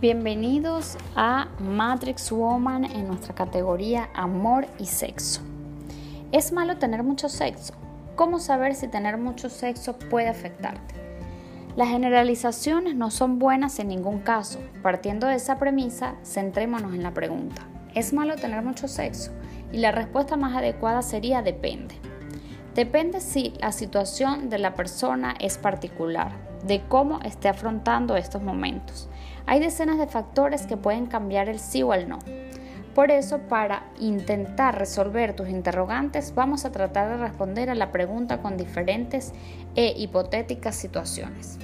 Bienvenidos a Matrix Woman en nuestra categoría Amor y Sexo. ¿Es malo tener mucho sexo? ¿Cómo saber si tener mucho sexo puede afectarte? Las generalizaciones no son buenas en ningún caso. Partiendo de esa premisa, centrémonos en la pregunta. ¿Es malo tener mucho sexo? Y la respuesta más adecuada sería depende. Depende si la situación de la persona es particular, de cómo esté afrontando estos momentos. Hay decenas de factores que pueden cambiar el sí o el no. Por eso, para intentar resolver tus interrogantes, vamos a tratar de responder a la pregunta con diferentes e hipotéticas situaciones.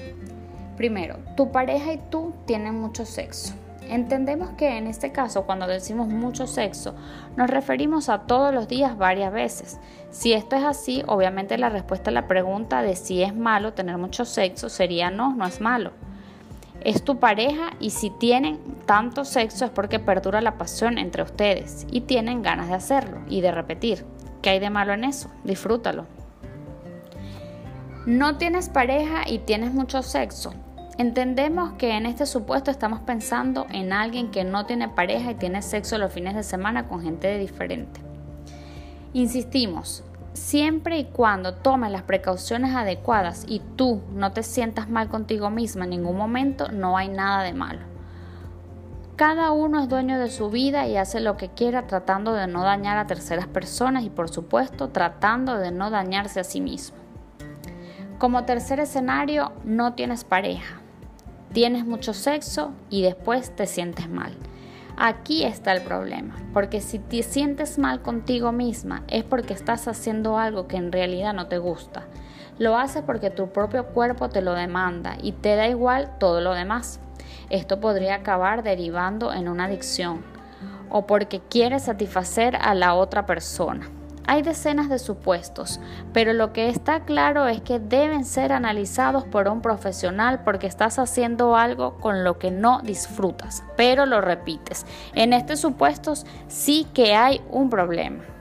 Primero, tu pareja y tú tienen mucho sexo. Entendemos que en este caso, cuando decimos mucho sexo, nos referimos a todos los días varias veces. Si esto es así, obviamente la respuesta a la pregunta de si es malo tener mucho sexo sería no, no es malo. Es tu pareja y si tienen tanto sexo es porque perdura la pasión entre ustedes y tienen ganas de hacerlo y de repetir. ¿Qué hay de malo en eso? Disfrútalo. No tienes pareja y tienes mucho sexo. Entendemos que en este supuesto estamos pensando en alguien que no tiene pareja y tiene sexo los fines de semana con gente diferente. Insistimos, siempre y cuando tomes las precauciones adecuadas y tú no te sientas mal contigo misma en ningún momento, no hay nada de malo. Cada uno es dueño de su vida y hace lo que quiera tratando de no dañar a terceras personas y por supuesto tratando de no dañarse a sí mismo. Como tercer escenario, no tienes pareja tienes mucho sexo y después te sientes mal. Aquí está el problema, porque si te sientes mal contigo misma es porque estás haciendo algo que en realidad no te gusta. Lo haces porque tu propio cuerpo te lo demanda y te da igual todo lo demás. Esto podría acabar derivando en una adicción o porque quieres satisfacer a la otra persona. Hay decenas de supuestos, pero lo que está claro es que deben ser analizados por un profesional porque estás haciendo algo con lo que no disfrutas, pero lo repites. En estos supuestos sí que hay un problema.